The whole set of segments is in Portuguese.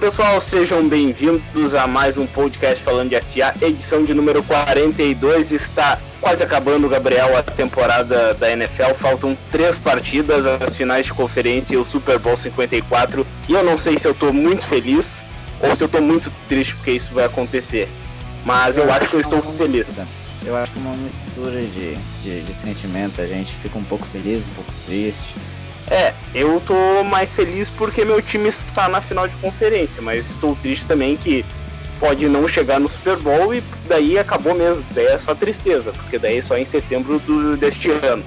pessoal, sejam bem-vindos a mais um podcast falando de FA, edição de número 42. Está quase acabando, Gabriel, a temporada da NFL. Faltam três partidas, as finais de conferência e o Super Bowl 54. E eu não sei se eu estou muito feliz ou se eu estou muito triste porque isso vai acontecer. Mas eu, eu acho que eu estou feliz. Eu acho que é uma mistura de, de, de sentimentos. A gente fica um pouco feliz, um pouco triste é, eu tô mais feliz porque meu time está na final de conferência, mas estou triste também que pode não chegar no Super Bowl e daí acabou mesmo. Daí é só tristeza, porque daí é só em setembro do, deste ano.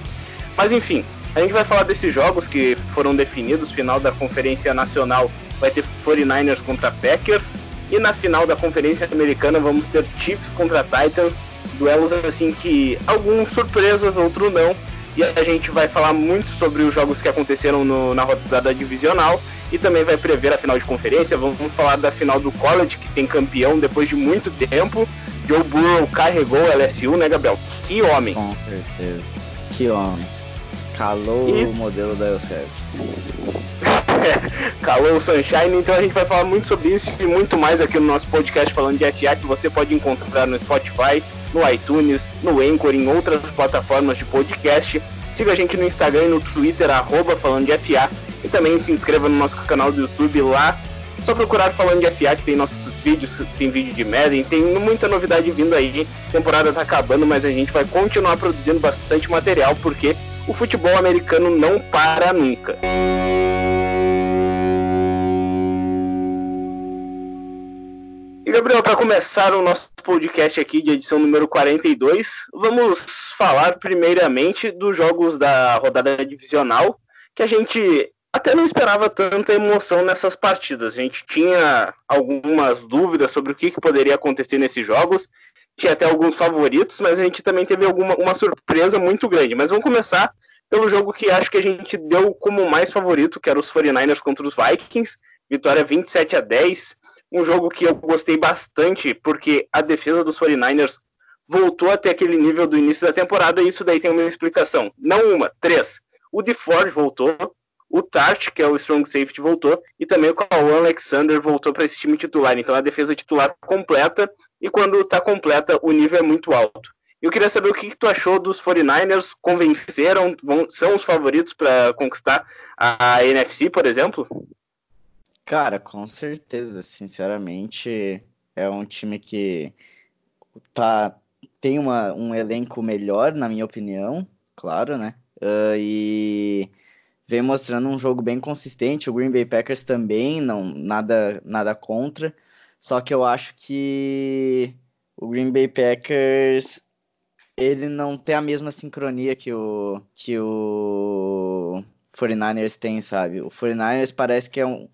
Mas enfim, a gente vai falar desses jogos que foram definidos. Final da Conferência Nacional vai ter 49ers contra Packers. E na final da Conferência Americana vamos ter Chiefs contra Titans. Duelos assim que alguns surpresas, outros não e a gente vai falar muito sobre os jogos que aconteceram no, na rodada divisional e também vai prever a final de conferência. Vamos, vamos falar da final do college, que tem campeão depois de muito tempo. Joe Burrow carregou o LSU, né, Gabriel? Que homem! Com certeza. Que homem. Calou e... o modelo da Yosef. Calou o Sunshine, então a gente vai falar muito sobre isso e muito mais aqui no nosso podcast falando de FA que você pode encontrar no Spotify, no iTunes, no Anchor, em outras plataformas de podcast. Siga a gente no Instagram e no Twitter, arroba falando de FA. E também se inscreva no nosso canal do YouTube lá. Só procurar falando de FA, que tem nossos vídeos, tem vídeo de Madden, tem muita novidade vindo aí. A temporada tá acabando, mas a gente vai continuar produzindo bastante material, porque o futebol americano não para nunca. Gabriel, para começar o nosso podcast aqui de edição número 42, vamos falar primeiramente dos jogos da rodada divisional, que a gente até não esperava tanta emoção nessas partidas. A gente tinha algumas dúvidas sobre o que, que poderia acontecer nesses jogos, tinha até alguns favoritos, mas a gente também teve alguma uma surpresa muito grande. Mas vamos começar pelo jogo que acho que a gente deu como mais favorito, que era os 49ers contra os Vikings, vitória 27 a 10 um jogo que eu gostei bastante, porque a defesa dos 49ers voltou até aquele nível do início da temporada, e isso daí tem uma explicação. Não uma, três. O DeFord voltou, o Tart, que é o strong safety, voltou, e também o Kawan Alexander voltou para esse time titular. Então a defesa titular completa, e quando está completa, o nível é muito alto. Eu queria saber o que, que tu achou dos 49ers, convenceram, vão, são os favoritos para conquistar a, a NFC, por exemplo? Cara, com certeza, sinceramente, é um time que tá, tem uma, um elenco melhor, na minha opinião, claro, né? Uh, e vem mostrando um jogo bem consistente. O Green Bay Packers também, não nada, nada contra. Só que eu acho que o Green Bay Packers ele não tem a mesma sincronia que o que o 49ers tem, sabe? O 49ers parece que é um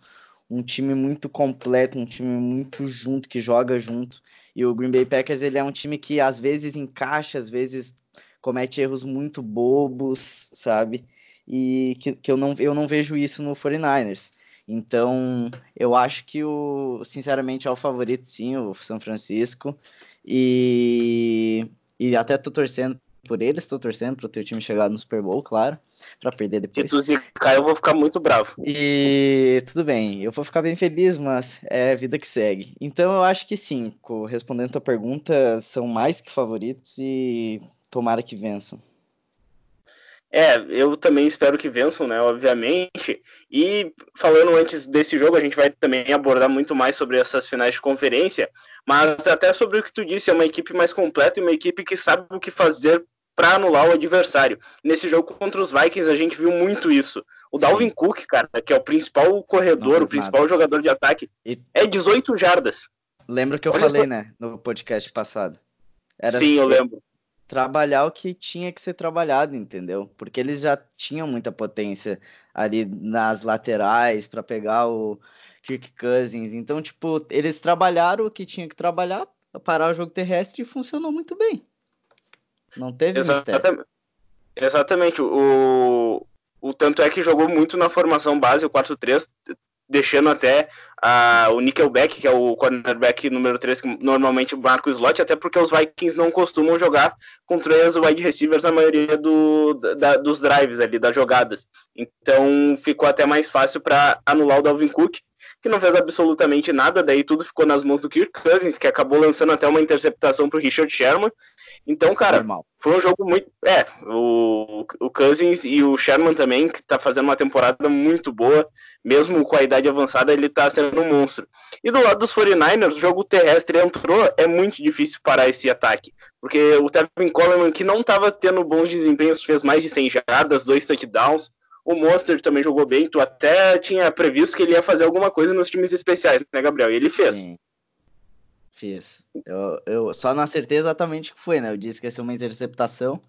um time muito completo, um time muito junto, que joga junto. E o Green Bay Packers ele é um time que às vezes encaixa, às vezes comete erros muito bobos, sabe? E que, que eu, não, eu não vejo isso no 49ers. Então, eu acho que o, sinceramente, é o favorito, sim, o São Francisco. E, e até tô torcendo por eles, estou torcendo para o teu time chegar no Super Bowl, claro, para perder depois. Se tu zicar, eu vou ficar muito bravo. E tudo bem, eu vou ficar bem feliz, mas é vida que segue. Então eu acho que sim, respondendo a tua pergunta, são mais que favoritos e tomara que vençam. É, eu também espero que vençam, né, obviamente. E falando antes desse jogo, a gente vai também abordar muito mais sobre essas finais de conferência, mas até sobre o que tu disse, é uma equipe mais completa e uma equipe que sabe o que fazer para anular o adversário. Nesse jogo contra os Vikings, a gente viu muito isso. O Dalvin Cook, cara, que é o principal corredor, o principal nada. jogador de ataque, e... é 18 jardas. Lembra que eu Olha falei, só... né, no podcast passado? Era Sim, eu lembro trabalhar o que tinha que ser trabalhado, entendeu? Porque eles já tinham muita potência ali nas laterais para pegar o Kirk Cousins. Então, tipo, eles trabalharam o que tinha que trabalhar, parar o jogo terrestre e funcionou muito bem. Não teve Exatamente. mistério. Exatamente. O, o tanto é que jogou muito na formação base, o 4-3, deixando até uh, o Nickelback, que é o cornerback número 3, que normalmente marca o slot, até porque os Vikings não costumam jogar com três wide receivers na maioria do, da, dos drives ali, das jogadas. Então ficou até mais fácil para anular o Dalvin Cook. Que não fez absolutamente nada, daí tudo ficou nas mãos do Kirk Cousins, que acabou lançando até uma interceptação pro Richard Sherman. Então, cara, Normal. foi um jogo muito. É, o, o Cousins e o Sherman também, que tá fazendo uma temporada muito boa, mesmo com a idade avançada, ele tá sendo um monstro. E do lado dos 49ers, o jogo terrestre entrou, é muito difícil parar esse ataque, porque o Tevin Coleman, que não tava tendo bons desempenhos, fez mais de 100 jardas, dois touchdowns. O Monster também jogou bem. Tu até tinha previsto que ele ia fazer alguma coisa nos times especiais, né, Gabriel? E ele fez. Sim. Fiz. Eu, eu só não acertei exatamente o que foi, né? Eu disse que ia ser uma interceptação.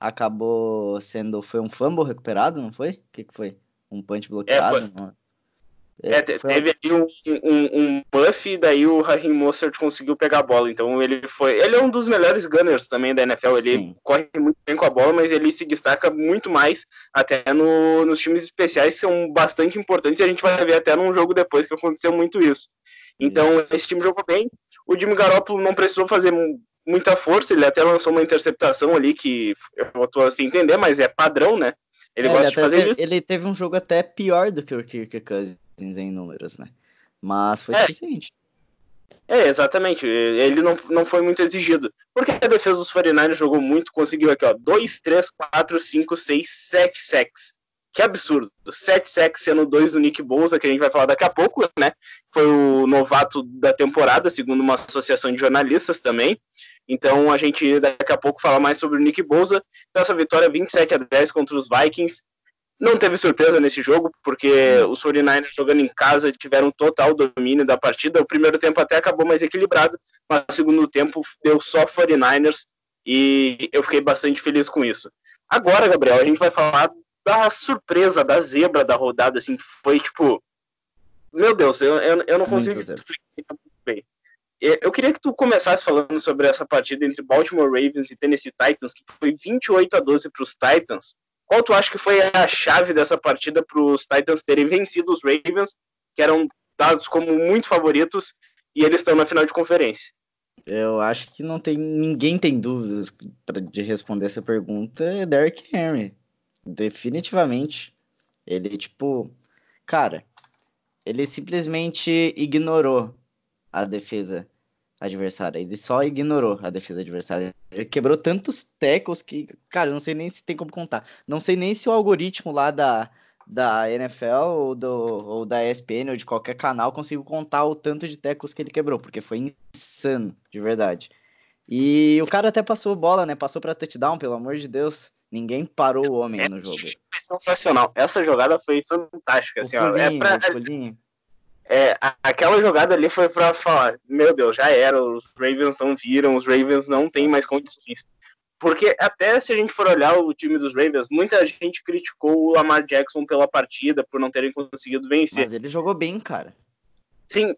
Acabou sendo. Foi um fumble recuperado, não foi? O que, que foi? Um punch bloqueado? É, foi... É, teve ali um, um, um buff e daí o Raheem Mostert conseguiu pegar a bola. Então ele foi. Ele é um dos melhores gunners também da NFL. Ele Sim. corre muito bem com a bola, mas ele se destaca muito mais até no, nos times especiais que são bastante importantes. E a gente vai ver até num jogo depois que aconteceu muito isso. Então isso. esse time jogou bem. O Jimmy Garoppolo não precisou fazer muita força, ele até lançou uma interceptação ali que eu tô assim entender, mas é padrão, né? Ele é, gosta ele de fazer teve, isso. Ele teve um jogo até pior do que o Kirk Cousins em números, né? Mas foi é. suficiente. É, exatamente. Ele não, não foi muito exigido. Porque a defesa dos 49ers jogou muito, conseguiu aqui, ó, 2, 3, 4, 5, 6, 7 sacks. Que absurdo. 7 sacks sendo dois do Nick Bolsa, que a gente vai falar daqui a pouco, né? Foi o novato da temporada, segundo uma associação de jornalistas também. Então a gente daqui a pouco fala mais sobre o Nick Bolsa. Então, essa vitória 27 a 10 contra os Vikings. Não teve surpresa nesse jogo, porque os 49ers jogando em casa tiveram total domínio da partida. O primeiro tempo até acabou mais equilibrado, mas o segundo tempo deu só 49ers e eu fiquei bastante feliz com isso. Agora, Gabriel, a gente vai falar da surpresa, da zebra da rodada, assim, que foi tipo. Meu Deus, eu, eu, eu não consigo explicar muito bem. Eu queria que tu começasse falando sobre essa partida entre Baltimore Ravens e Tennessee Titans, que foi 28 a 12 para os Titans. Qual tu acha que foi a chave dessa partida para os Titans terem vencido os Ravens, que eram dados como muito favoritos, e eles estão na final de conferência? Eu acho que não tem ninguém tem dúvidas pra, de responder essa pergunta. É Derrick Henry, definitivamente. Ele tipo, cara, ele simplesmente ignorou a defesa adversária. Ele só ignorou a defesa adversária. Ele quebrou tantos tecos que, cara, eu não sei nem se tem como contar. Não sei nem se o algoritmo lá da, da NFL ou, do, ou da ESPN ou de qualquer canal conseguiu contar o tanto de tecos que ele quebrou, porque foi insano, de verdade. E o cara até passou bola, né? Passou para touchdown, pelo amor de Deus. Ninguém parou o homem no jogo. Sensacional. Essa jogada foi fantástica, assim, ó. É pra... É, aquela jogada ali foi para falar, meu Deus, já era, os Ravens não viram, os Ravens não têm mais condições. Porque até se a gente for olhar o time dos Ravens, muita gente criticou o Lamar Jackson pela partida, por não terem conseguido vencer. Mas ele jogou bem, cara. Sim,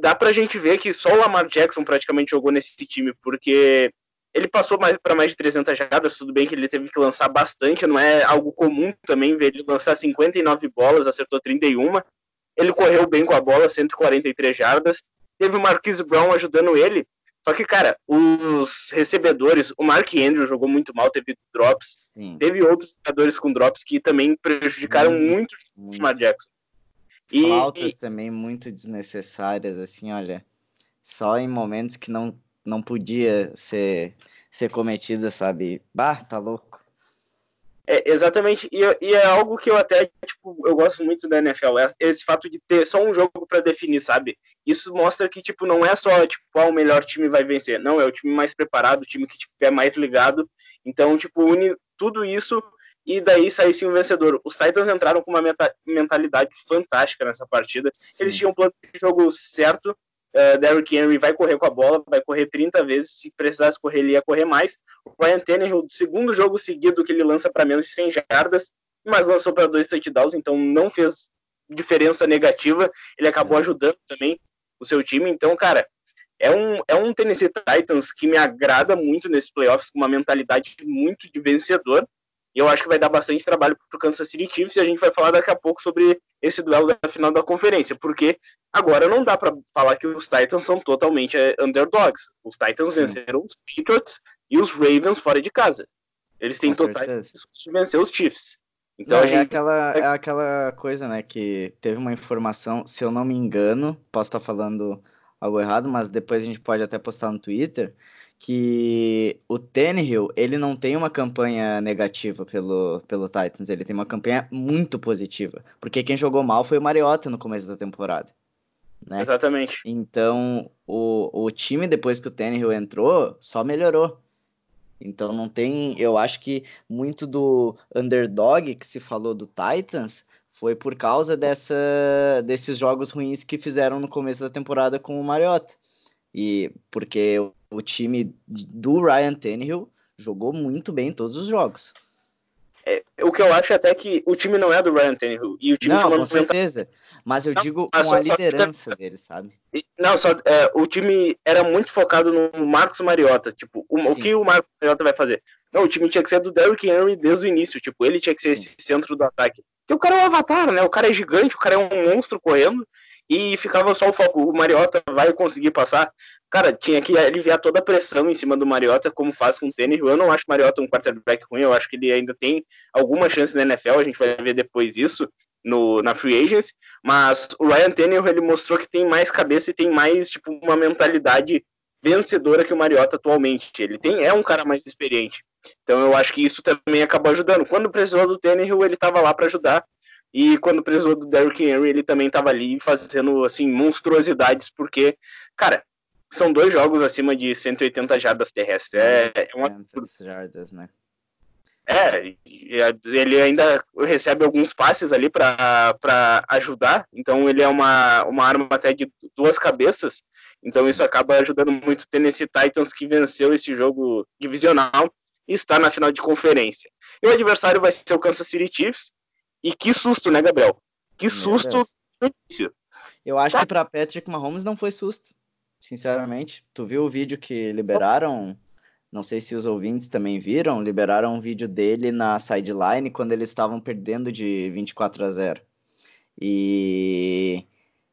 dá pra gente ver que só o Lamar Jackson praticamente jogou nesse time, porque ele passou mais para mais de 300 jardas, tudo bem que ele teve que lançar bastante, não é algo comum também ver ele lançar 59 bolas, acertou 31, ele correu bem com a bola, 143 jardas. Teve o Marquise Brown ajudando ele. Só que, cara, os recebedores, o Mark Andrew jogou muito mal, teve drops. Sim. Teve outros jogadores com drops que também prejudicaram muito, muito o Lamar Jackson. E, Faltas também muito desnecessárias, assim, olha. Só em momentos que não, não podia ser, ser cometida, sabe? Bah, tá louco. É, exatamente, e, e, é algo que eu até, tipo, eu gosto muito da NFL, é esse fato de ter só um jogo para definir, sabe? Isso mostra que, tipo, não é só, tipo, qual o melhor time vai vencer, não, é o time mais preparado, o time que tiver mais ligado, então, tipo, une tudo isso e daí sair sim um vencedor. Os Titans entraram com uma mentalidade fantástica nessa partida, Sim. eles tinham um plano de jogo certo, Uh, Derrick Henry vai correr com a bola, vai correr 30 vezes. Se precisasse correr, ele ia correr mais. O Ryan Tannehill, segundo jogo seguido que ele lança para menos de 100 jardas, mas lançou para dois touchdowns, então não fez diferença negativa. Ele acabou ajudando também o seu time. Então, cara, é um, é um Tennessee Titans que me agrada muito nesses playoffs, com uma mentalidade muito de vencedor. E eu acho que vai dar bastante trabalho para o Kansas City Chiefs e a gente vai falar daqui a pouco sobre esse duelo da final da conferência, porque agora não dá para falar que os Titans são totalmente é, underdogs. Os Titans Sim. venceram os Patriots e os Ravens fora de casa. Eles têm totais de vencer os Chiefs. Então, não, é gente... é, aquela, é aquela coisa, né, que teve uma informação, se eu não me engano, posso estar falando algo errado, mas depois a gente pode até postar no Twitter, que o Tannehill, ele não tem uma campanha negativa pelo, pelo Titans, ele tem uma campanha muito positiva, porque quem jogou mal foi o Mariota no começo da temporada. Né? Exatamente. Então, o, o time, depois que o Tannehill entrou, só melhorou. Então não tem, eu acho que muito do underdog que se falou do Titans foi por causa dessa, desses jogos ruins que fizeram no começo da temporada com o Mariota. E porque o time do Ryan Tannehill jogou muito bem em todos os jogos. É, o que eu acho até que o time não é do Ryan Tannehill. E o time não, com certeza. Mas eu não, digo com a liderança dele, sabe? Não, só é, o time era muito focado no Marcos Mariota. Tipo, o, o, que o Marcos Mariota vai fazer? Não, o time tinha que ser do Derrick Henry desde o início. Tipo, ele tinha que ser Sim. esse centro do ataque. Porque o cara é um avatar, né? O cara é gigante, o cara é um monstro correndo. E ficava só o foco. O Mariota vai conseguir passar. Cara, tinha que aliviar toda a pressão em cima do Mariota, como faz com o Tênis. Eu não acho o Mariota um quarterback ruim, eu acho que ele ainda tem alguma chance na NFL, a gente vai ver depois isso no, na Free Agents, mas o Ryan Tannehill, ele mostrou que tem mais cabeça e tem mais, tipo, uma mentalidade vencedora que o Mariota atualmente. Ele tem, é um cara mais experiente. Então eu acho que isso também acabou ajudando. Quando precisou do Tannehill, ele estava lá para ajudar. E quando precisou do Derrick Henry, ele também estava ali fazendo assim monstruosidades, porque, cara, são dois jogos acima de 180 jardas terrestres. É, é uma... jardas, né? É, ele ainda recebe alguns passes ali para ajudar, então ele é uma, uma arma até de duas cabeças, então isso acaba ajudando muito o Tennessee Titans que venceu esse jogo divisional e está na final de conferência. E o adversário vai ser o Kansas City Chiefs, e que susto, né, Gabriel? Que susto Eu acho tá. que para Patrick Mahomes não foi susto, sinceramente. Tu viu o vídeo que liberaram não sei se os ouvintes também viram, liberaram um vídeo dele na sideline quando eles estavam perdendo de 24 a 0. E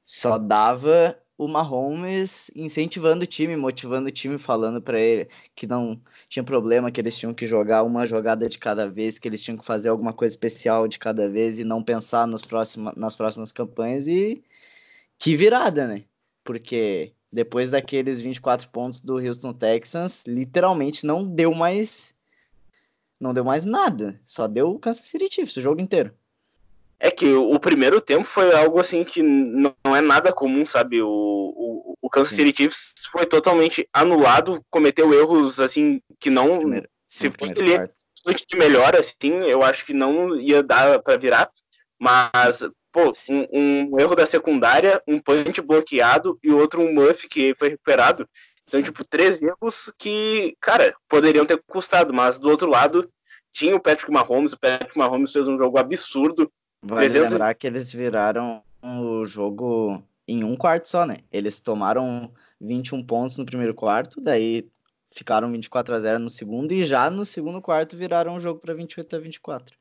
só dava o Mahomes incentivando o time, motivando o time, falando para ele que não tinha problema, que eles tinham que jogar uma jogada de cada vez, que eles tinham que fazer alguma coisa especial de cada vez e não pensar nos próxima, nas próximas campanhas. E que virada, né? Porque depois daqueles 24 pontos do Houston Texans, literalmente não deu mais não deu mais nada, só deu o Kansas City Chiefs o jogo inteiro. É que o primeiro tempo foi algo assim que não é nada comum, sabe? O, o, o Kansas. City Chiefs foi totalmente anulado, cometeu erros assim que não. Primeiro, se fosse ele de melhor, assim, eu acho que não ia dar para virar. Mas pô, um, um, erro da secundária, um punch bloqueado e outro um muff que foi recuperado. Então, tipo, três erros que, cara, poderiam ter custado, mas do outro lado tinha o Patrick Mahomes, o Patrick Mahomes fez um jogo absurdo. Vale 300... lembrar que eles viraram o jogo em um quarto só, né? Eles tomaram 21 pontos no primeiro quarto, daí ficaram 24 a 0 no segundo e já no segundo quarto viraram o jogo para 28 a 24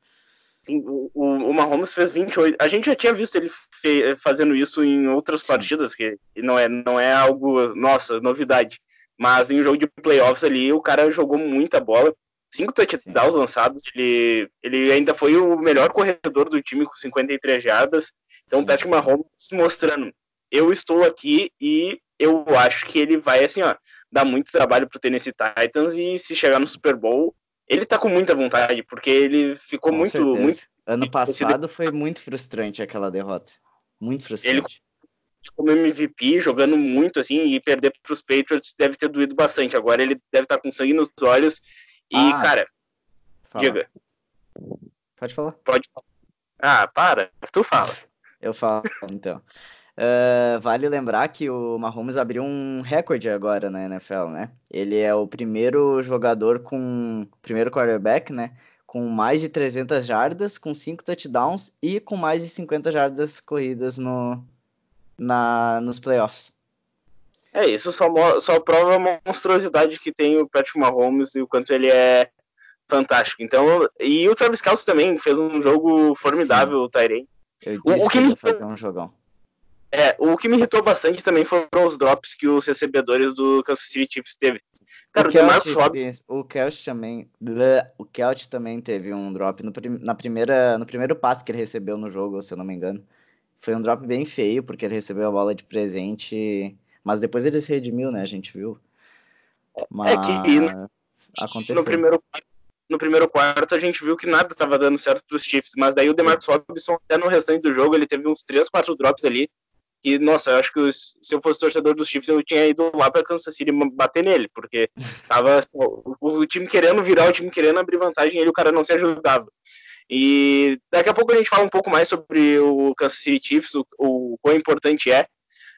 o, o Mahomes fez 28. A gente já tinha visto ele fe, fazendo isso em outras Sim. partidas, que não é, não é algo, nossa, novidade. Mas em um jogo de playoffs ali, o cara jogou muita bola. Cinco touchdowns Sim. lançados. Ele, ele ainda foi o melhor corredor do time com 53 jardas. Então, o Patrick Mahomes mostrando: eu estou aqui e eu acho que ele vai, assim, ó, dar muito trabalho pro Tennessee Titans. E se chegar no Super Bowl, ele tá com muita vontade, porque ele ficou com muito, muito. Ano passado foi muito frustrante aquela derrota. Muito frustrante. Ele como MVP, jogando muito assim, e perder para os Patriots deve ter doído bastante. Agora ele deve estar tá com sangue nos olhos. E, ah, cara, fala. diga. Pode falar? Pode falar. Ah, para, tu fala. Eu falo, então. Uh, vale lembrar que o Mahomes abriu um recorde agora na NFL, né? Ele é o primeiro jogador com. Primeiro quarterback, né? Com mais de 300 jardas, com 5 touchdowns e com mais de 50 jardas corridas no, na, nos playoffs. É, isso só, só prova a monstruosidade que tem o Patrick Mahomes e o quanto ele é fantástico. Então, e o Travis Kelce também fez um jogo formidável, o Tyrene. Disse o, o que, que me... fazer um jogão É, o que me irritou bastante também foram os drops que os recebedores do Kansas City Chiefs teve. Cara, o, Kelt, Robbins... o Kelt também, o Kelt também teve um drop no, na primeira, no primeiro passe que ele recebeu no jogo, se eu não me engano. Foi um drop bem feio, porque ele recebeu a bola de presente, mas depois ele se redimiu, né? A gente viu. Mas é que no, aconteceu. no primeiro no primeiro quarto a gente viu que nada estava dando certo para os Chiefs, mas daí o DeMarcus Robinson até no restante do jogo ele teve uns 3, 4 drops ali que, nossa, eu acho que se eu fosse torcedor dos Chiefs, eu tinha ido lá para Kansas City bater nele, porque tava assim, o, o, time querendo virar, o time querendo abrir vantagem, ele o cara não se ajudava. E daqui a pouco a gente fala um pouco mais sobre o Kansas City Chiefs, o, o quão importante é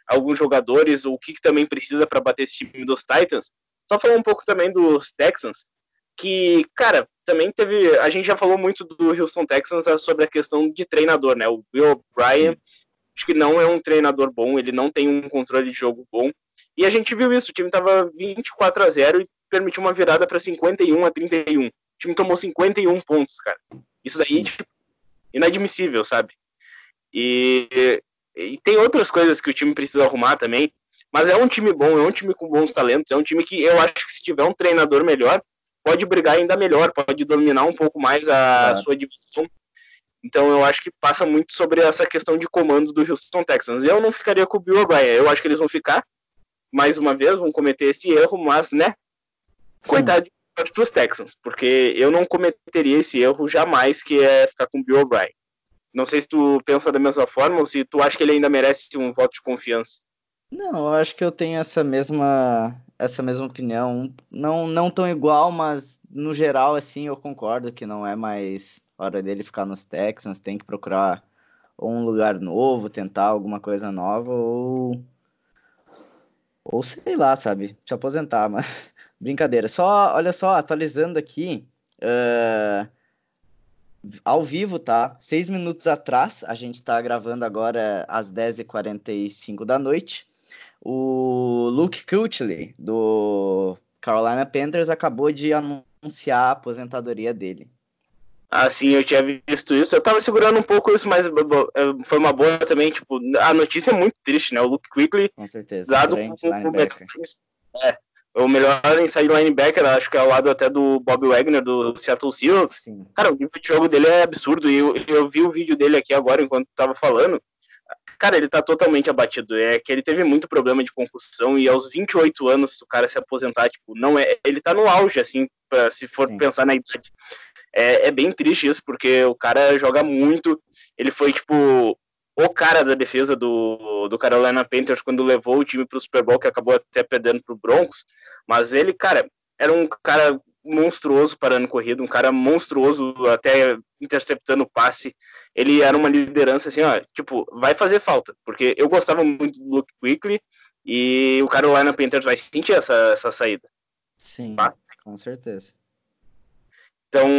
alguns jogadores, o que, que também precisa para bater esse time dos Titans. Só falar um pouco também dos Texans, que, cara, também teve. A gente já falou muito do Houston Texans sobre a questão de treinador, né? O Bill O'Brien acho que não é um treinador bom, ele não tem um controle de jogo bom. E a gente viu isso, o time estava 24 a 0 e permitiu uma virada para 51 a 31. O time tomou 51 pontos, cara. Isso daí, tipo, inadmissível, sabe? E, e tem outras coisas que o time precisa arrumar também, mas é um time bom, é um time com bons talentos, é um time que eu acho que se tiver um treinador melhor, pode brigar ainda melhor, pode dominar um pouco mais a sua divisão então eu acho que passa muito sobre essa questão de comando do Houston Texans. Eu não ficaria com o Bill O'Brien. Eu acho que eles vão ficar, mais uma vez, vão cometer esse erro, mas, né? Coitado para os Texans, porque eu não cometeria esse erro jamais, que é ficar com o Bill O'Brien. Não sei se tu pensa da mesma forma ou se tu acha que ele ainda merece um voto de confiança. Não, eu acho que eu tenho essa mesma essa mesma opinião, não não tão igual, mas no geral assim eu concordo que não é mais hora dele ficar nos Texans, tem que procurar um lugar novo, tentar alguma coisa nova ou ou sei lá, sabe, se aposentar, mas brincadeira. Só, olha só, atualizando aqui, uh, ao vivo, tá? Seis minutos atrás, a gente tá gravando agora às 10h45 da noite. O Luke Kuechly, do Carolina Panthers, acabou de anunciar a aposentadoria dele. Assim, eu tinha visto isso. Eu tava segurando um pouco isso, mas foi uma boa também. Tipo, a notícia é muito triste, né? O Luke Quickly, com certeza, dado como o é, o melhor inside linebacker, acho que é ao lado até do Bob Wagner do Seattle Seahawks. Sim. Cara, o nível de jogo dele é absurdo. E eu, eu vi o vídeo dele aqui agora enquanto tava falando. Cara, ele tá totalmente abatido. É que ele teve muito problema de concussão e aos 28 anos o cara se aposentar, tipo, não é. Ele tá no auge, assim, pra, se for Sim. pensar na idade é, é bem triste isso, porque o cara joga muito. Ele foi, tipo, o cara da defesa do, do Carolina Panthers quando levou o time para o Super Bowl, que acabou até perdendo para o Broncos. Mas ele, cara, era um cara monstruoso parando corrida, um cara monstruoso até interceptando o passe. Ele era uma liderança assim, ó, tipo, vai fazer falta, porque eu gostava muito do Luke Quickly e o Carolina Panthers vai sentir essa, essa saída. Sim, tá? com certeza. Então,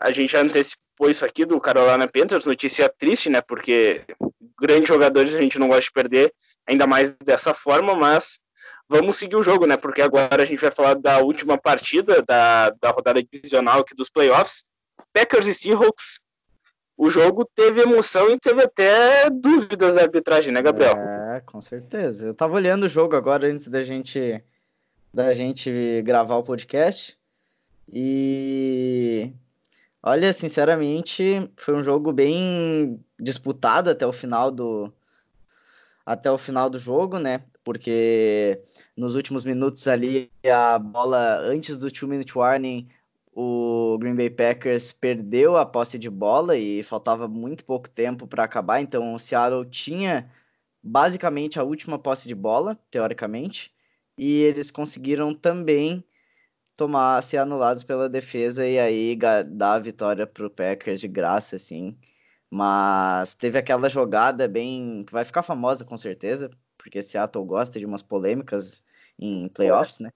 a gente já antecipou isso aqui do Carolina Panthers, notícia triste, né? Porque grandes jogadores a gente não gosta de perder, ainda mais dessa forma, mas vamos seguir o jogo, né? Porque agora a gente vai falar da última partida da, da rodada divisional aqui dos playoffs. Packers e Seahawks. O jogo teve emoção e teve até dúvidas da arbitragem, né, Gabriel? É, com certeza. Eu tava olhando o jogo agora antes da gente da gente gravar o podcast. E olha, sinceramente, foi um jogo bem disputado até o final do até o final do jogo, né? Porque nos últimos minutos ali a bola antes do two minute warning, o Green Bay Packers perdeu a posse de bola e faltava muito pouco tempo para acabar, então o Seattle tinha basicamente a última posse de bola, teoricamente, e eles conseguiram também tomar, ser anulados pela defesa e aí dar a vitória pro Packers de graça, assim. Mas teve aquela jogada bem. que vai ficar famosa com certeza, porque Seattle gosta de umas polêmicas em playoffs, né?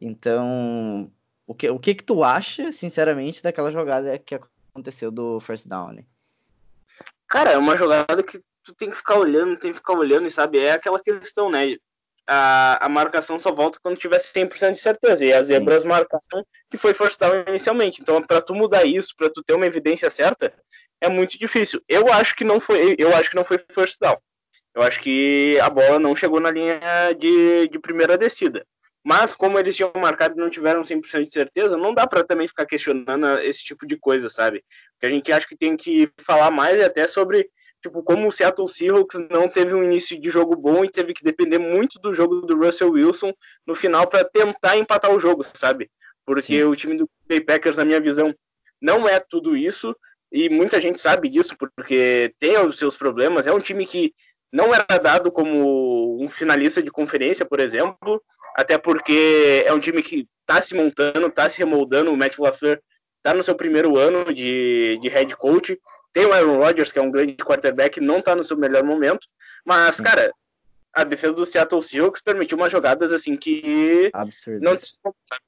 Então, o que, o que que tu acha, sinceramente, daquela jogada que aconteceu do first down? Né? Cara, é uma jogada que tu tem que ficar olhando, tem que ficar olhando, e sabe? É aquela questão, né? A, a marcação só volta quando tiver 100% de certeza. E as zebras marcaram que foi first down inicialmente. Então, para tu mudar isso, para tu ter uma evidência certa, é muito difícil. Eu acho que não foi, eu acho que não foi first down. Eu acho que a bola não chegou na linha de, de primeira descida. Mas, como eles tinham marcado e não tiveram 100% de certeza, não dá para também ficar questionando esse tipo de coisa, sabe? Porque a gente acha que tem que falar mais até sobre tipo, como o Seattle Seahawks não teve um início de jogo bom e teve que depender muito do jogo do Russell Wilson no final para tentar empatar o jogo, sabe? Porque Sim. o time do Bay Packers, na minha visão, não é tudo isso e muita gente sabe disso porque tem os seus problemas. É um time que não era dado como um finalista de conferência, por exemplo, até porque é um time que está se montando, está se remoldando. O Matt LaFleur está no seu primeiro ano de, de head coach. Tem o Aaron Rodgers, que é um grande quarterback, não está no seu melhor momento. Mas, Sim. cara, a defesa do Seattle Seahawks permitiu umas jogadas assim que. Absurdo. Não,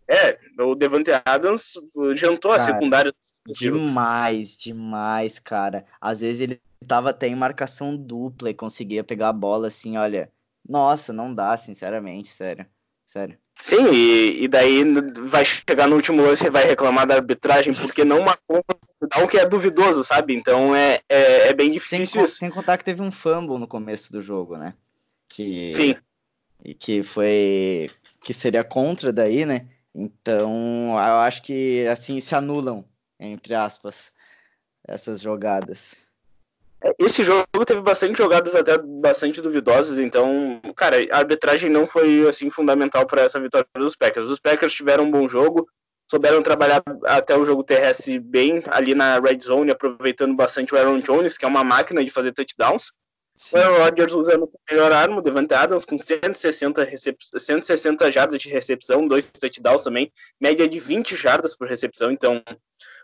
é, o Devante Adams jantou cara, a secundária. Demais, demais, cara. Às vezes ele tava até em marcação dupla e conseguia pegar a bola assim, olha. Nossa, não dá, sinceramente, sério. Sério. Sim, e, e daí vai chegar no último lance e vai reclamar da arbitragem porque não marcou um que é duvidoso, sabe? Então é, é, é bem difícil sem, isso. Sem contar que teve um fumble no começo do jogo, né? Que, Sim. E que foi. que seria contra daí, né? Então, eu acho que assim se anulam, entre aspas, essas jogadas. Esse jogo teve bastante jogadas até bastante duvidosas, então, cara, a arbitragem não foi assim fundamental para essa vitória dos Packers. Os Packers tiveram um bom jogo, souberam trabalhar até o jogo terrestre bem ali na red zone, aproveitando bastante o Aaron Jones, que é uma máquina de fazer touchdowns. Sim. O Aaron Rodgers usando o melhor arma, o Devante Adams com 160, recep 160 jardas de recepção, dois touchdowns também, média de 20 jardas por recepção, então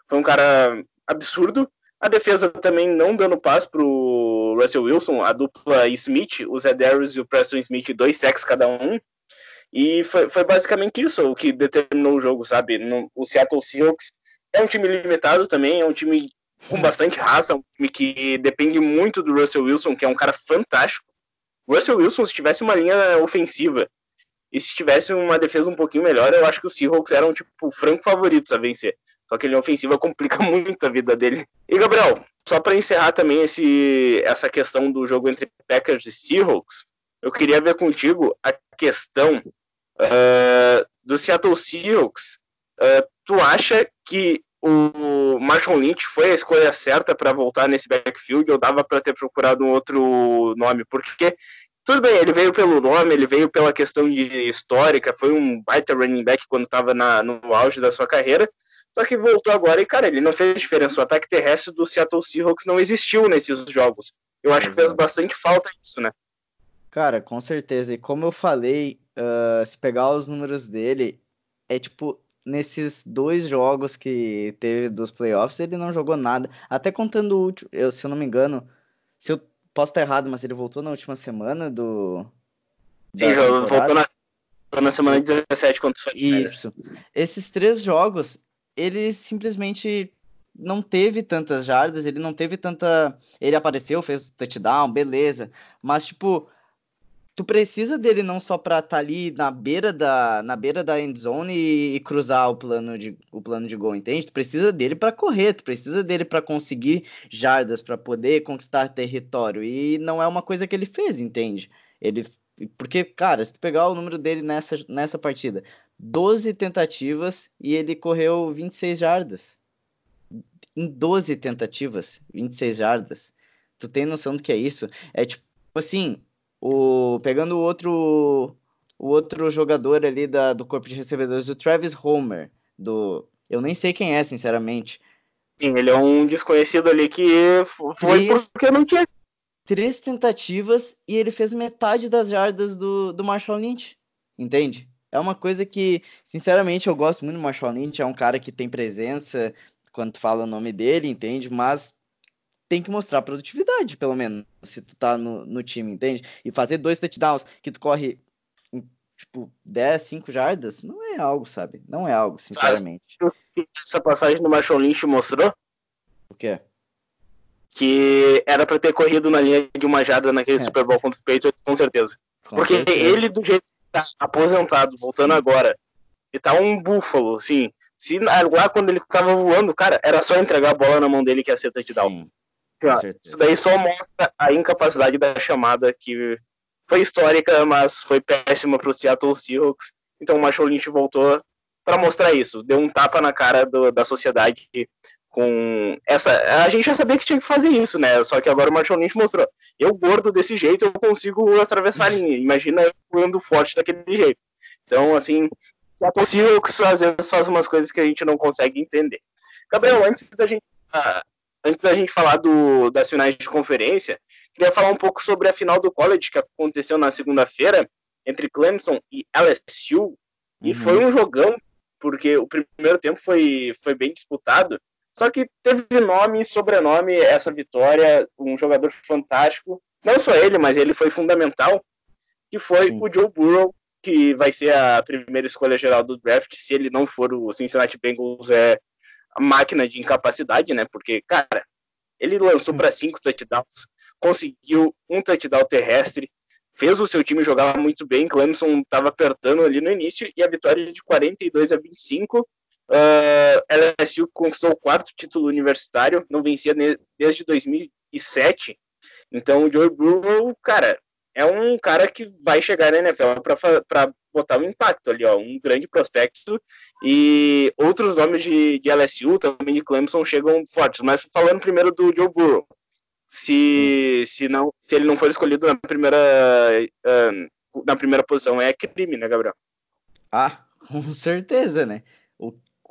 foi um cara absurdo. A defesa também não dando passo para o Russell Wilson, a dupla Smith, o Zé Darius e o Preston Smith, dois sacks cada um. E foi, foi basicamente isso o que determinou o jogo, sabe? No, o Seattle Seahawks é um time limitado também, é um time com bastante raça, um time que depende muito do Russell Wilson, que é um cara fantástico. O Russell Wilson, se tivesse uma linha ofensiva e se tivesse uma defesa um pouquinho melhor, eu acho que os Seahawks eram, tipo, o franco favoritos a vencer. Só que a linha ofensiva complica muito a vida dele. E, Gabriel, só para encerrar também esse, essa questão do jogo entre Packers e Seahawks, eu queria ver contigo a questão uh, do Seattle Seahawks. Uh, tu acha que o Marshall Lynch foi a escolha certa para voltar nesse backfield ou dava para ter procurado um outro nome? Porque tudo bem, ele veio pelo nome, ele veio pela questão de histórica, foi um baita running back quando estava no auge da sua carreira, só que voltou agora e, cara, ele não fez diferença. O ataque terrestre do Seattle Seahawks não existiu nesses jogos. Eu acho que fez bastante falta isso, né? Cara, com certeza. E como eu falei, uh, se pegar os números dele, é tipo, nesses dois jogos que teve dos playoffs, ele não jogou nada. Até contando o último, eu, se eu não me engano, se eu Posso estar errado, mas ele voltou na última semana do. Sim, voltou na, na semana 17 quando foi. Isso. Esses três jogos, ele simplesmente não teve tantas jardas, ele não teve tanta. Ele apareceu, fez touchdown, beleza. Mas, tipo, tu precisa dele não só para estar tá ali na beira da na beira da end zone e, e, cruzar o plano de o plano de gol, entende? Tu precisa dele para correr, tu precisa dele para conseguir jardas, para poder conquistar território e não é uma coisa que ele fez, entende? Ele porque, cara, se tu pegar o número dele nessa, nessa partida, 12 tentativas e ele correu 26 jardas. Em 12 tentativas, 26 jardas. Tu tem noção do que é isso? É tipo assim, o, pegando o outro, o outro jogador ali da, do corpo de recebedores, o Travis Homer, do. Eu nem sei quem é, sinceramente. Sim, ele é um desconhecido ali que foi três, porque não tinha. Três tentativas e ele fez metade das jardas do, do Marshall Lynch. Entende? É uma coisa que, sinceramente, eu gosto muito do Marshall Lynch. É um cara que tem presença quando tu fala o nome dele, entende? Mas tem que mostrar produtividade, pelo menos, se tu tá no, no time, entende? E fazer dois touchdowns que tu corre tipo 10, 5 jardas, não é algo, sabe? Não é algo, sinceramente. Essa passagem do Marshall Lynch mostrou? O quê? Que era para ter corrido na linha de uma jarda naquele é. Super Bowl contra o Patriots, com certeza. Com Porque certeza. ele, do jeito que tá aposentado, voltando Sim. agora, e tá um búfalo, assim. Se lá quando ele tava voando, cara, era só entregar a bola na mão dele que ia ser touchdown. Sim. Isso daí só mostra a incapacidade da chamada que foi histórica, mas foi péssima para o Seattle Seahawks. Então o Marshall Lynch voltou para mostrar isso, deu um tapa na cara do, da sociedade com essa. A gente já sabia que tinha que fazer isso, né? Só que agora o Marshall Lynch mostrou. Eu gordo desse jeito, eu consigo atravessar a linha. Imagina eu voando forte daquele jeito. Então, assim, é possível que às vezes faz umas coisas que a gente não consegue entender. Gabriel, antes da gente. Ah, antes da gente falar do, das finais de conferência, queria falar um pouco sobre a final do college que aconteceu na segunda-feira entre Clemson e LSU. E uhum. foi um jogão, porque o primeiro tempo foi, foi bem disputado. Só que teve nome e sobrenome essa vitória, um jogador fantástico. Não só ele, mas ele foi fundamental, que foi Sim. o Joe Burrow, que vai ser a primeira escolha geral do draft. Se ele não for o Cincinnati Bengals, é a máquina de incapacidade, né? Porque, cara, ele lançou para cinco touchdowns, conseguiu um touchdown terrestre, fez o seu time jogar muito bem. Clemson estava apertando ali no início e a vitória de 42 a 25 Uh, LSU conquistou o quarto título universitário, não vencia desde 2007. Então o Joe Burrow, cara, é um cara que vai chegar na NFL para botar um impacto ali, ó, um grande prospecto. E outros nomes de, de LSU, também de Clemson, chegam fortes. Mas falando primeiro do Joe Burrow, se, se, não, se ele não for escolhido na primeira, uh, na primeira posição, é crime, né, Gabriel? Ah, com certeza, né?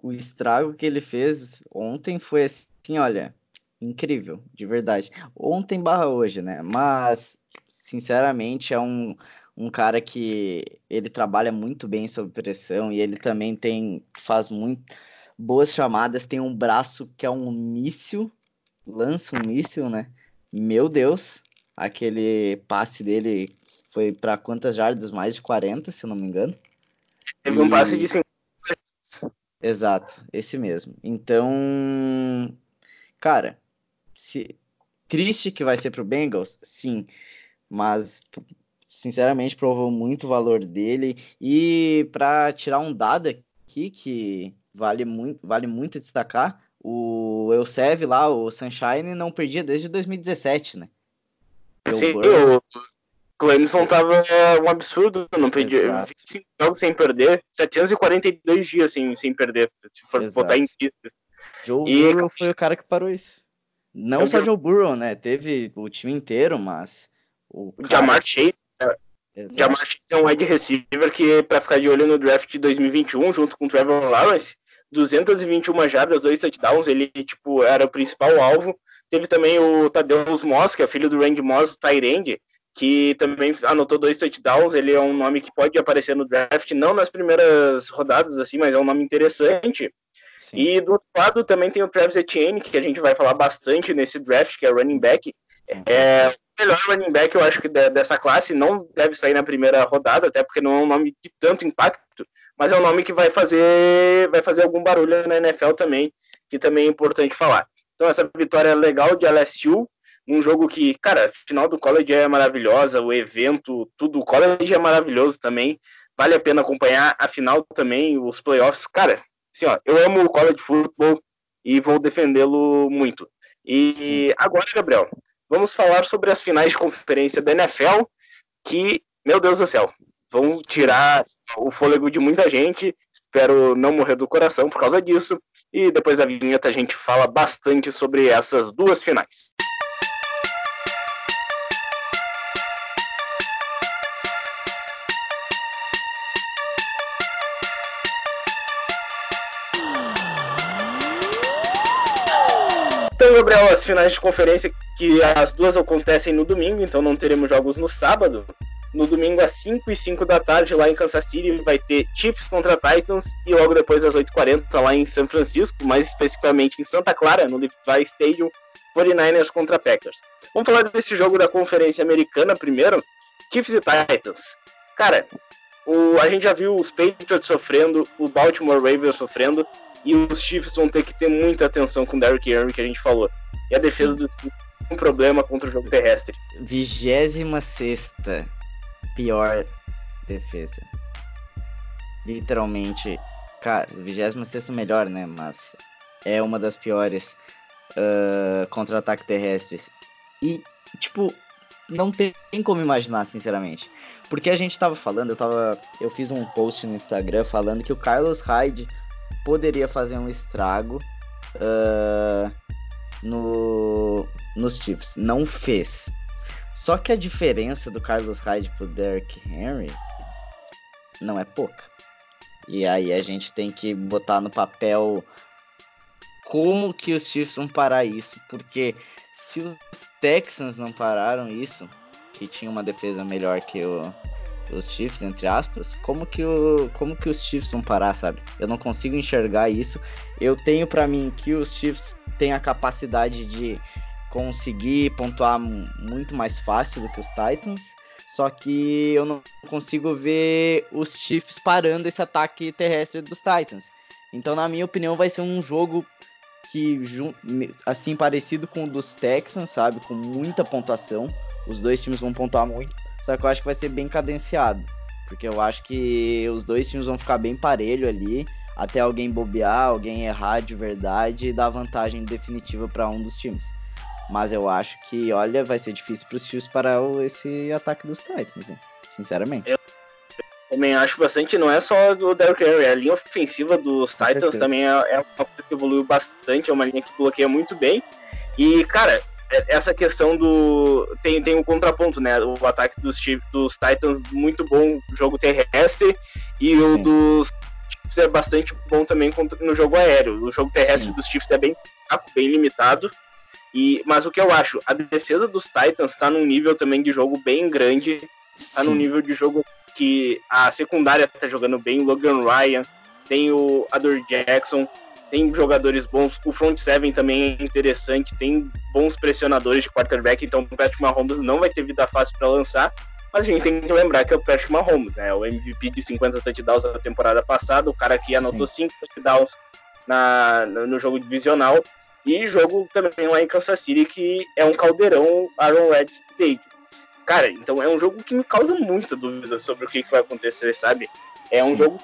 O estrago que ele fez ontem foi assim, olha, incrível, de verdade. Ontem barra hoje, né? Mas, sinceramente, é um, um cara que ele trabalha muito bem sob pressão e ele também tem faz muito boas chamadas, tem um braço que é um míssil, lança um míssil, né? Meu Deus, aquele passe dele foi para quantas jardas? Mais de 40, se eu não me engano. Teve um passe de 50 Exato, esse mesmo. Então, cara, se... triste que vai ser pro Bengals, sim, mas sinceramente provou muito o valor dele e para tirar um dado aqui que vale muito, vale muito destacar, o Elsev lá, o Sunshine não perdia desde 2017, né? Sim, o, Clemson tava um absurdo, não perdi 25 jogos sem perder, 742 dias sem, sem perder, se for Exato. botar em dias. Joe e... Burrow foi o cara que parou isso. Não Eu só Joe Burrow, né? Teve o time inteiro, mas o cara... Jamar Chase, é, Jamar Chase é um wide receiver que para ficar de olho no draft de 2021, junto com o Trevor Lawrence, 221 jardas, dois touchdowns, ele tipo era o principal alvo. Teve também o Tadeusz Moss, que é filho do Randy Moss, o Tyrande, que também anotou dois touchdowns. Ele é um nome que pode aparecer no draft, não nas primeiras rodadas, assim, mas é um nome interessante. Sim. E do outro lado também tem o Travis Etienne, que a gente vai falar bastante nesse draft, que é running back. Uhum. É o melhor running back, eu acho que dessa classe não deve sair na primeira rodada, até porque não é um nome de tanto impacto, mas é um nome que vai fazer, vai fazer algum barulho na NFL também, que também é importante falar. Então essa vitória legal de LSU, um jogo que, cara, final do college é maravilhosa, o evento, tudo, o college é maravilhoso também, vale a pena acompanhar a final também, os playoffs, cara, assim, ó, eu amo o college football e vou defendê-lo muito. E Sim. agora, Gabriel, vamos falar sobre as finais de conferência da NFL, que, meu Deus do céu, vão tirar o fôlego de muita gente, espero não morrer do coração por causa disso, e depois da vinheta a gente fala bastante sobre essas duas finais. Gabriel, as finais de conferência, que as duas acontecem no domingo, então não teremos jogos no sábado. No domingo, às 5 e 5 da tarde, lá em Kansas City, vai ter Chiefs contra Titans e logo depois, às 8h40, lá em São Francisco, mais especificamente em Santa Clara, no Levi Stadium, 49ers contra Packers. Vamos falar desse jogo da Conferência Americana primeiro. Chiefs e Titans. Cara, o, a gente já viu os Patriots sofrendo, o Baltimore Ravens sofrendo. E os Chiefs vão ter que ter muita atenção com o Derrick Henry, que a gente falou. E a defesa do um problema contra o jogo terrestre. 26 pior defesa. Literalmente. Cara, 26 melhor, né? Mas é uma das piores. uh, contra-ataque terrestres. E, tipo, não tem como imaginar, sinceramente. Porque a gente tava falando, eu tava. Eu fiz um post no Instagram falando que o Carlos Hyde poderia fazer um estrago uh, no, nos Chiefs. Não fez. Só que a diferença do Carlos Hyde pro Derrick Henry não é pouca. E aí a gente tem que botar no papel como que os Chiefs vão parar isso, porque se os Texans não pararam isso, que tinha uma defesa melhor que o, os Chiefs, entre aspas, como que, o, como que os Chiefs vão parar, sabe? Eu não consigo enxergar isso. Eu tenho para mim que os Chiefs têm a capacidade de conseguir pontuar muito mais fácil do que os Titans, só que eu não consigo ver os Chiefs parando esse ataque terrestre dos Titans. Então, na minha opinião, vai ser um jogo que assim parecido com o dos Texans, sabe, com muita pontuação. Os dois times vão pontuar muito, só que eu acho que vai ser bem cadenciado, porque eu acho que os dois times vão ficar bem parelho ali, até alguém bobear, alguém errar de verdade e dar vantagem definitiva para um dos times. Mas eu acho que, olha, vai ser difícil para os Chiefs parar esse ataque dos Titans, hein? sinceramente. Eu também acho bastante, não é só do Derrick Henry, a linha ofensiva dos Com Titans certeza. também é, é, uma coisa que evoluiu bastante, é uma linha que bloqueia muito bem. E, cara, é, essa questão do. Tem, tem um contraponto, né? O ataque dos, dos Titans, muito bom jogo terrestre, e Sim. o dos Chiefs é bastante bom também no jogo aéreo. O jogo terrestre Sim. dos Chiefs é bem bem limitado. E, mas o que eu acho, a defesa dos Titans está num nível também de jogo bem grande, está num nível de jogo que a secundária tá jogando bem, o Logan Ryan, tem o Ador Jackson, tem jogadores bons, o front seven também é interessante, tem bons pressionadores de quarterback, então o Patrick Mahomes não vai ter vida fácil para lançar, mas a gente tem que lembrar que é o Patrick Mahomes, né? O MVP de 50 touchdowns da temporada passada, o cara que anotou 5 touchdowns na, no jogo divisional, e jogo também lá em Kansas City, que é um caldeirão Aaron Red Stadium. Cara, então é um jogo que me causa muita dúvida sobre o que, que vai acontecer, sabe? É um Sim. jogo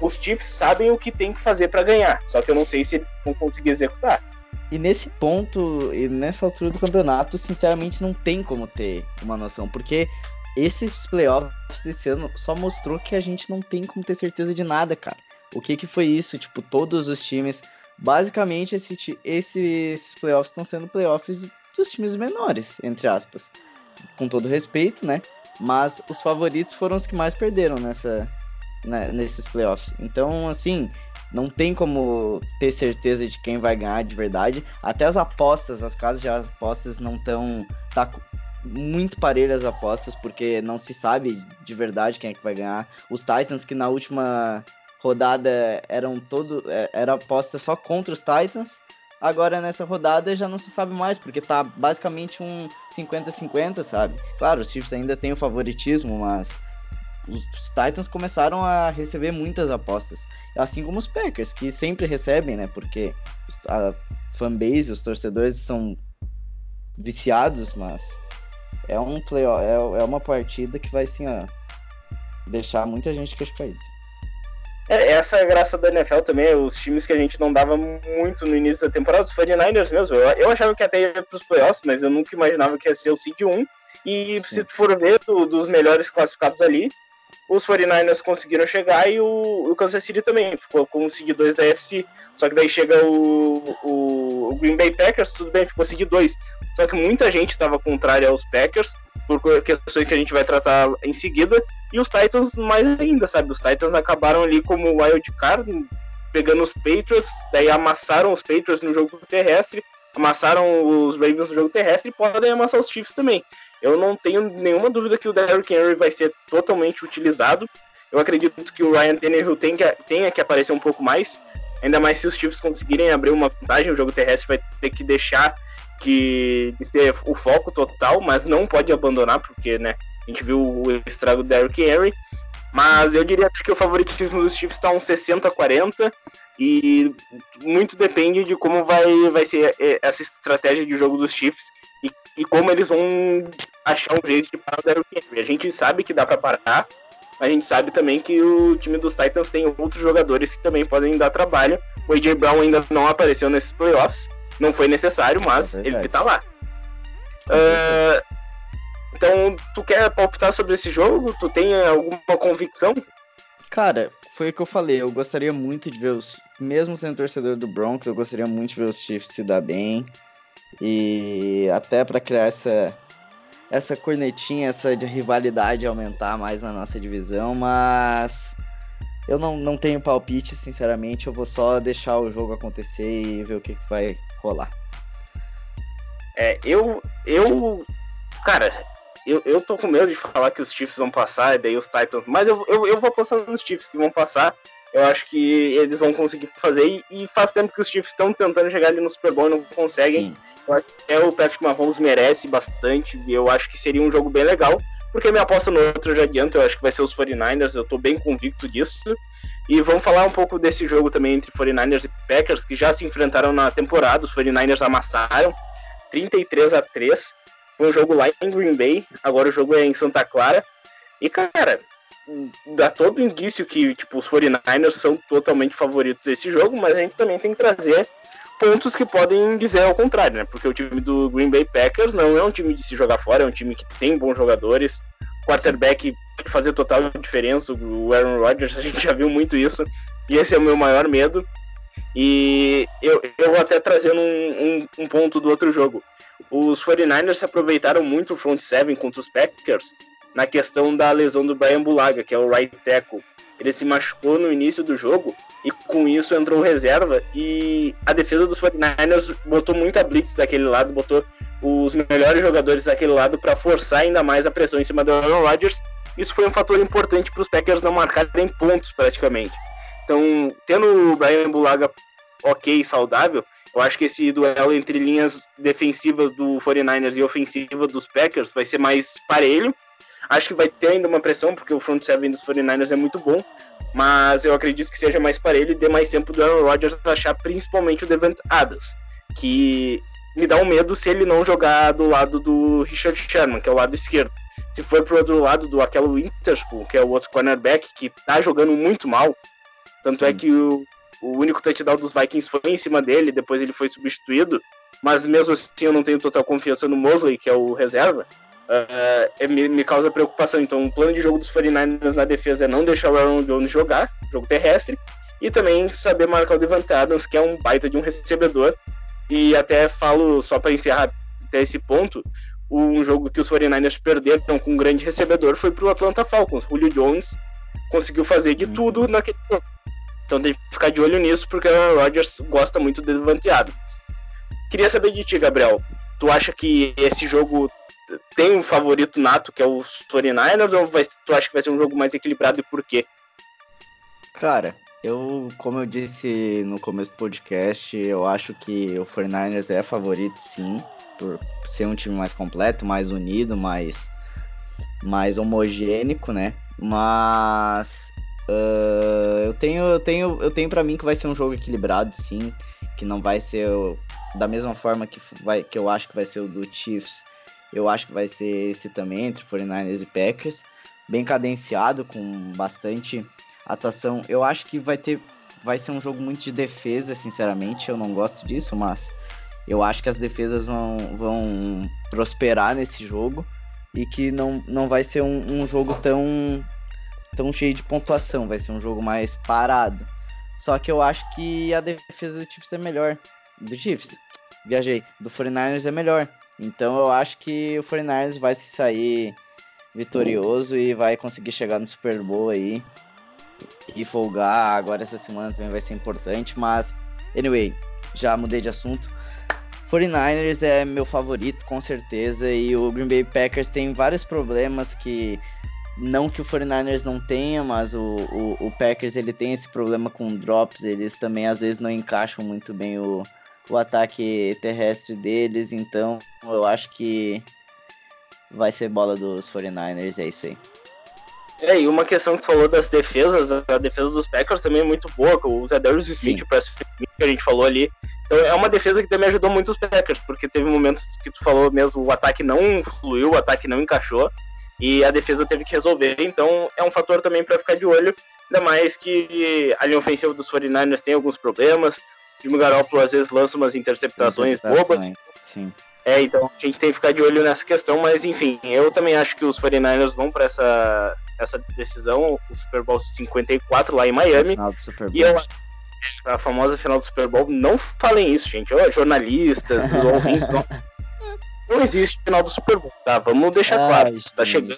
os Chiefs sabem o que tem que fazer para ganhar, só que eu não sei se eles vão conseguir executar. E nesse ponto, e nessa altura do campeonato, sinceramente não tem como ter uma noção, porque esses playoffs desse ano só mostrou que a gente não tem como ter certeza de nada, cara. O que que foi isso? Tipo, todos os times. Basicamente, esse, esses playoffs estão sendo playoffs dos times menores, entre aspas com todo respeito, né? Mas os favoritos foram os que mais perderam nessa, né, nesses playoffs. Então, assim, não tem como ter certeza de quem vai ganhar de verdade. Até as apostas, as casas de apostas não estão. Tá muito parelhas as apostas, porque não se sabe de verdade quem é que vai ganhar. Os Titans, que na última rodada eram todo. É, era aposta só contra os Titans. Agora nessa rodada já não se sabe mais, porque tá basicamente um 50-50, sabe? Claro, os Chiefs ainda tem o favoritismo, mas os Titans começaram a receber muitas apostas. Assim como os Packers, que sempre recebem, né? Porque a fanbase, os torcedores são viciados, mas é um playoff, é, é uma partida que vai assim, ó, deixar muita gente queixo caído. É, essa é a graça da NFL também, os times que a gente não dava muito no início da temporada, os 49ers mesmo. Eu, eu achava que até ia para os playoffs, mas eu nunca imaginava que ia ser o seed 1. E Sim. se tu for ver do, dos melhores classificados ali, os 49ers conseguiram chegar e o, o Kansas City também ficou com o seed 2 da FC. Só que daí chega o, o, o Green Bay Packers, tudo bem, ficou 2. Só que muita gente estava contrária aos Packers, por questões que a gente vai tratar em seguida. E os Titans mais ainda, sabe? Os Titans acabaram ali como wild card, pegando os Patriots, daí amassaram os Patriots no jogo terrestre, amassaram os Ravens no jogo terrestre e podem amassar os Chiefs também. Eu não tenho nenhuma dúvida que o Derrick Henry vai ser totalmente utilizado. Eu acredito que o Ryan Tannehill tem que, tenha que aparecer um pouco mais, ainda mais se os Chiefs conseguirem abrir uma vantagem, o jogo terrestre vai ter que deixar que ser o foco total, mas não pode abandonar, porque, né, a gente viu o estrago do Derrick Henry. Mas eu diria que o favoritismo dos Chiefs está uns 60-40 e muito depende de como vai, vai ser é, essa estratégia de jogo dos Chiefs e, e como eles vão achar um jeito de parar o Derrick Henry. A gente sabe que dá para parar, a gente sabe também que o time dos Titans tem outros jogadores que também podem dar trabalho. O AJ Brown ainda não apareceu nesses playoffs, Não foi necessário, mas é ele tá lá. Uh, então, tu quer palpitar sobre esse jogo? Tu tem alguma convicção? Cara, foi o que eu falei. Eu gostaria muito de ver os. Mesmo sendo torcedor do Broncos, eu gostaria muito de ver os Chiefs se dar bem. E até para criar essa, essa cornetinha, essa de rivalidade aumentar mais na nossa divisão, mas eu não, não tenho palpite, sinceramente. Eu vou só deixar o jogo acontecer e ver o que, que vai rolar. É, eu. Eu. Cara, eu, eu tô com medo de falar que os Chiefs vão passar e daí os Titans, mas eu, eu, eu vou apostar nos Chiefs que vão passar. Eu acho que eles vão conseguir fazer e, e faz tempo que os Chiefs estão tentando chegar ali no Super Bowl e não conseguem. Eu acho que é, o Patrick Mahomes merece bastante e eu acho que seria um jogo bem legal. Porque minha aposta no outro eu já adianto, eu acho que vai ser os 49ers, eu tô bem convicto disso. E vamos falar um pouco desse jogo também entre 49ers e Packers, que já se enfrentaram na temporada, os 49ers amassaram 33 a 3 foi um jogo lá em Green Bay, agora o jogo é em Santa Clara. E, cara, dá todo indício que tipo, os 49ers são totalmente favoritos desse jogo, mas a gente também tem que trazer pontos que podem dizer ao contrário, né? Porque o time do Green Bay Packers não é um time de se jogar fora, é um time que tem bons jogadores. Quarterback pode fazer total diferença. O Aaron Rodgers, a gente já viu muito isso. E esse é o meu maior medo. E eu, eu vou até trazendo um, um, um ponto do outro jogo. Os 49ers se aproveitaram muito o front seven contra os Packers na questão da lesão do Brian Bulaga, que é o right tackle. Ele se machucou no início do jogo e com isso entrou reserva e a defesa dos 49ers botou muita blitz daquele lado, botou os melhores jogadores daquele lado para forçar ainda mais a pressão em cima do Aaron Rodgers. Isso foi um fator importante para os Packers não marcarem pontos praticamente. Então, tendo o Brian Bulaga ok, saudável, eu acho que esse duelo entre linhas defensivas do 49ers e ofensiva dos Packers vai ser mais parelho. Acho que vai ter ainda uma pressão, porque o front seven dos 49ers é muito bom, mas eu acredito que seja mais parelho e dê mais tempo do Aaron Rodgers achar principalmente o Devant Adams, que me dá um medo se ele não jogar do lado do Richard Sherman, que é o lado esquerdo. Se for pro outro lado do aquele Winterspoon, que é o outro cornerback, que tá jogando muito mal, tanto é Sim. é que o, o único touchdown dos Vikings foi em cima dele, depois ele foi substituído. Mas mesmo assim eu não tenho total confiança no Mosley, que é o reserva. Uh, me, me, causa preocupação. Então, o plano de jogo dos 49ers na defesa é não deixar o Aaron Jones jogar, jogo terrestre, e também saber marcar o Devante Adams, que é um baita de um recebedor. E até falo, só para encerrar até esse ponto, um jogo que os 49ers perderam com um grande recebedor foi para o Atlanta Falcons. Julio Jones conseguiu fazer de tudo naquele jogo. Então tem que ficar de olho nisso, porque o Aaron Rodgers gosta muito de Devante Adams. Queria saber de ti, Gabriel. Tu acha que esse jogo tem um favorito nato, que é o 49ers, ou vai, tu acha que vai ser um jogo mais equilibrado e por quê? Cara, eu, como eu disse no começo do podcast, eu acho que o 49ers é favorito sim, por ser um time mais completo, mais unido, mais, mais homogênico, né? Mas Uh, eu tenho, eu tenho, eu tenho para mim que vai ser um jogo equilibrado, sim, que não vai ser o, da mesma forma que vai, que eu acho que vai ser o do Chiefs. Eu acho que vai ser esse também entre 49ers e Packers, bem cadenciado com bastante atuação. Eu acho que vai ter, vai ser um jogo muito de defesa, sinceramente. Eu não gosto disso, mas eu acho que as defesas vão, vão prosperar nesse jogo e que não, não vai ser um, um jogo tão tão cheio de pontuação, vai ser um jogo mais parado. Só que eu acho que a defesa do Chiefs é melhor. Do Chiefs, viajei. Do 49ers é melhor. Então eu acho que o 49ers vai se sair vitorioso e vai conseguir chegar no Super Bowl aí e folgar. Agora essa semana também vai ser importante, mas anyway, já mudei de assunto. 49ers é meu favorito, com certeza, e o Green Bay Packers tem vários problemas que não que o 49ers não tenha, mas o, o, o, Packers ele tem esse problema com drops, eles também às vezes não encaixam muito bem o, o ataque terrestre deles, então eu acho que vai ser bola dos 49ers, é isso aí. É, e uma questão que tu falou das defesas, a defesa dos Packers também é muito boa, o Zedarius Smith, o press que a gente falou ali. Então é uma defesa que também ajudou muito os Packers, porque teve momentos que tu falou mesmo, o ataque não fluiu, o ataque não encaixou, e a defesa teve que resolver. Então é um fator também para ficar de olho, ainda mais que a linha ofensiva dos 49ers tem alguns problemas. Jimmy Garoppolo às vezes lança umas interceptações, bobas. Sim. É, então a gente tem que ficar de olho nessa questão, mas enfim, eu também acho que os 49ers vão para essa, essa decisão, o Super Bowl 54 lá em Miami. E eu, a famosa final do Super Bowl, não falem isso, gente. Ô, jornalistas, ouvintes, não. Não existe final do Super Bowl, tá? Vamos deixar Ai, claro. gente, Tá chegando.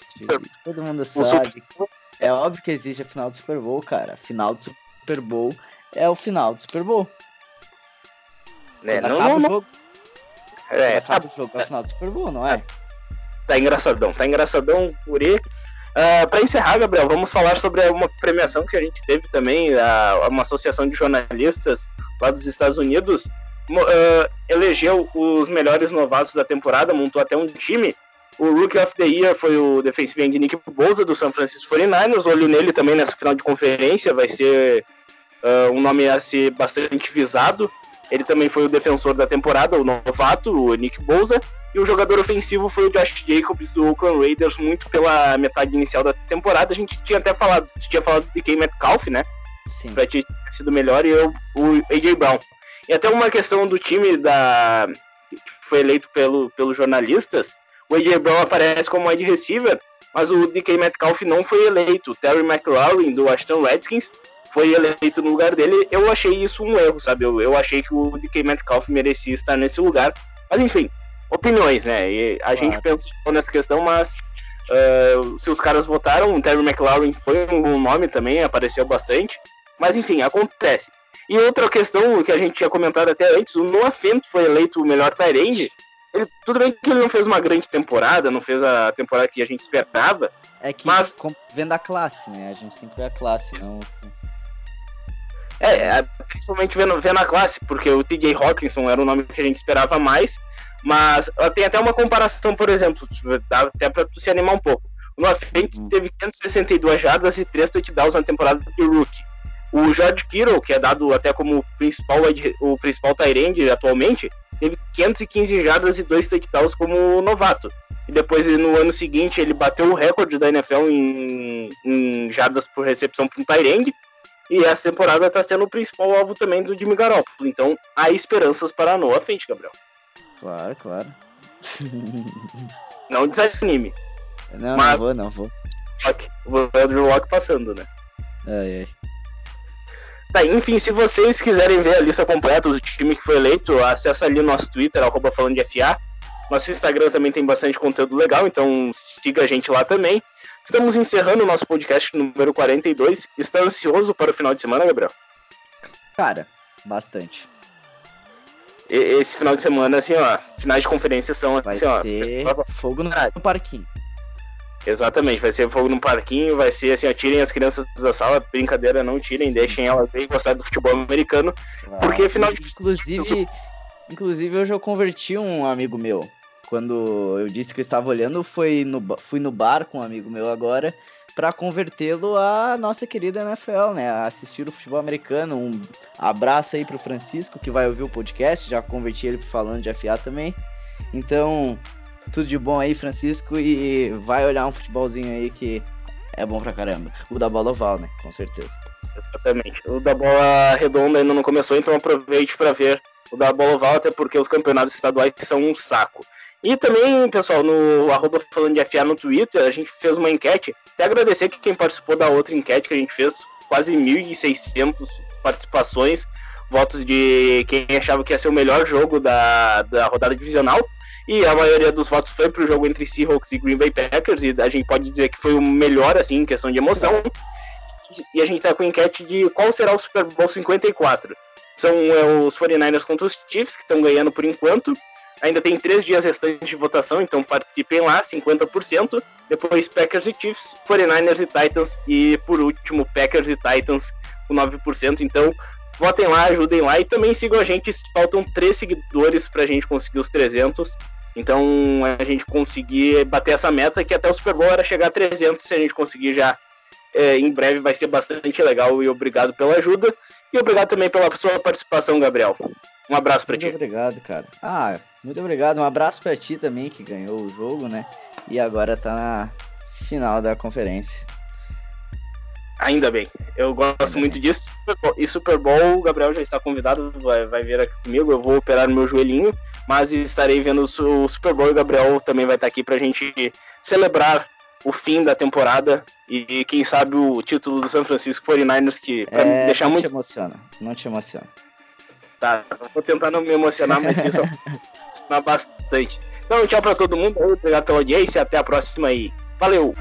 Todo mundo sabe. Super É óbvio que existe a final do Super Bowl, cara. Final do Super Bowl é o final do Super Bowl. Né? Quando Não, acaba não, o jogo, É, quando tá, acaba o jogo é o final do Super Bowl, não é? tá engraçadão, tá engraçadão, Uri. Uh, para encerrar, Gabriel, vamos falar sobre uma premiação que a gente teve também, a, uma associação de jornalistas lá dos Estados Unidos ah, elegeu os melhores novatos da temporada, montou até um time. O Rookie of the Year foi o defensive end Nick Bosa do San Francisco 49ers. Olho nele também nessa final de conferência, vai ser ah, um nome a ser bastante visado. Ele também foi o defensor da temporada, o novato, o Nick Bosa. E o jogador ofensivo foi o Josh Jacobs do Oakland Raiders, muito pela metade inicial da temporada. A gente tinha até falado, tinha falado de Kay Metcalf, né? Sim. Pra ter sido melhor, e eu, o AJ Brown. E até uma questão do time da que foi eleito pelo, pelos jornalistas, o AJ Brown aparece como wide receiver, mas o DK Metcalf não foi eleito. O Terry McLaurin, do Washington Redskins, foi eleito no lugar dele. Eu achei isso um erro, sabe? Eu, eu achei que o DK Metcalf merecia estar nesse lugar. Mas enfim, opiniões, né? E a Claro. gente pensou nessa questão, mas ah, se os caras votaram, o Terry McLaurin foi um bom nome também, apareceu bastante. Mas enfim, acontece. E outra questão que a gente tinha comentado até antes, o Noah Fent foi eleito o melhor Tyrande. Ele, tudo bem que ele não fez uma grande temporada, não fez a temporada que a gente esperava, É que Mas- vendo a classe, né? A gente tem que ver a classe, não. É, é, principalmente vendo, vendo a classe, porque o TJ Hawkinson era o nome que a gente esperava mais, mas tem até uma comparação, por exemplo, dá até pra tu se animar um pouco. O Noah Fent Uhum. teve 562 jardas e 3 touchdowns na temporada de rookie. O George Kittle, que é dado até como o principal, o principal Tyrande atualmente, teve 515 jardas e 2 touchdowns como novato. E depois, no ano seguinte, ele bateu o recorde da NFL em, em jardas por recepção para um Tyrande. E essa temporada está sendo o principal alvo também do Jimmy Garoppolo. Então, há esperanças para a Noah Fent, Gabriel. Claro, claro. Não desanime. Não, Mas- não vou, não vou. Locke, O Andrew Locke passando, né? Ai, ai. Tá, enfim, se vocês quiserem ver a lista completa do time que foi eleito, acessa ali nosso Twitter, arroba falando de FA. Nosso Instagram também tem bastante conteúdo legal, então siga a gente lá também. Estamos encerrando o nosso podcast número 42. Está ansioso para o final de semana, Gabriel? Cara, bastante. E- esse final de semana, assim, ó, finais de conferência são Vai assim, ó. ser fogo no, Ah. no parquinho. Exatamente, vai ser fogo no parquinho, vai ser assim, ó, tirem as crianças da sala, brincadeira, não tirem, deixem elas aí gostar do futebol americano. Porque, afinal de Inclusive, inclusive hoje eu converti um amigo meu. Quando eu disse que eu estava olhando, foi no, fui no bar com um amigo meu agora para convertê-lo à nossa querida NFL, né? A assistir o futebol americano. Um abraço aí pro Francisco que vai ouvir o podcast. Já converti ele falando de FA também. Então, tudo de bom aí, Francisco, e vai olhar um futebolzinho aí que é bom pra caramba. O da bola oval, né? Com certeza. Exatamente. O da bola redonda ainda não começou, então aproveite para ver o da bola oval, até porque os campeonatos estaduais são um saco. E também, pessoal, no arroba falando de FA no Twitter, a gente fez uma enquete. Até agradecer que quem participou da outra enquete que a gente fez, quase 1.600 participações, votos de quem achava que ia ser o melhor jogo da, da rodada divisional. E a maioria dos votos foi pro jogo entre Seahawks e Green Bay Packers, e a gente pode dizer que foi o melhor, assim, em questão de emoção. E a gente tá com enquete de qual será o Super Bowl 54. São é, os 49ers contra os Chiefs, que estão ganhando por enquanto. Ainda tem três dias restantes de votação, então participem lá, 50%. Depois Packers e Chiefs, 49ers e Titans. E por último, Packers e Titans com 9%. Então votem lá, ajudem lá e também sigam a gente. Faltam três seguidores pra gente conseguir os 300. Então a gente conseguir bater essa meta, que até o Super Bowl era chegar a 300. Se a gente conseguir já é, em breve, vai ser bastante legal. E obrigado pela ajuda. E obrigado também pela sua participação, Gabriel. Um abraço Muito ti. obrigado, cara. Ah, muito obrigado. Um abraço pra ti também, que ganhou o jogo, né? E agora tá na final da conferência. Ainda bem. Eu gosto Ainda muito bem. disso. E Super Bowl, o Gabriel já está convidado, vai, vai vir aqui comigo. Eu vou operar meu joelhinho, mas estarei vendo o Super Bowl e o Gabriel também vai estar aqui para a gente celebrar o fim da temporada e, quem sabe o título do San Francisco 49ers, que pra é, deixar não muito. Não te emociona, não te emociona. Tá, vou tentar não me emocionar, mas isso emociona bastante. Então, tchau pra todo mundo, obrigado pela audiência, até a próxima aí. Valeu!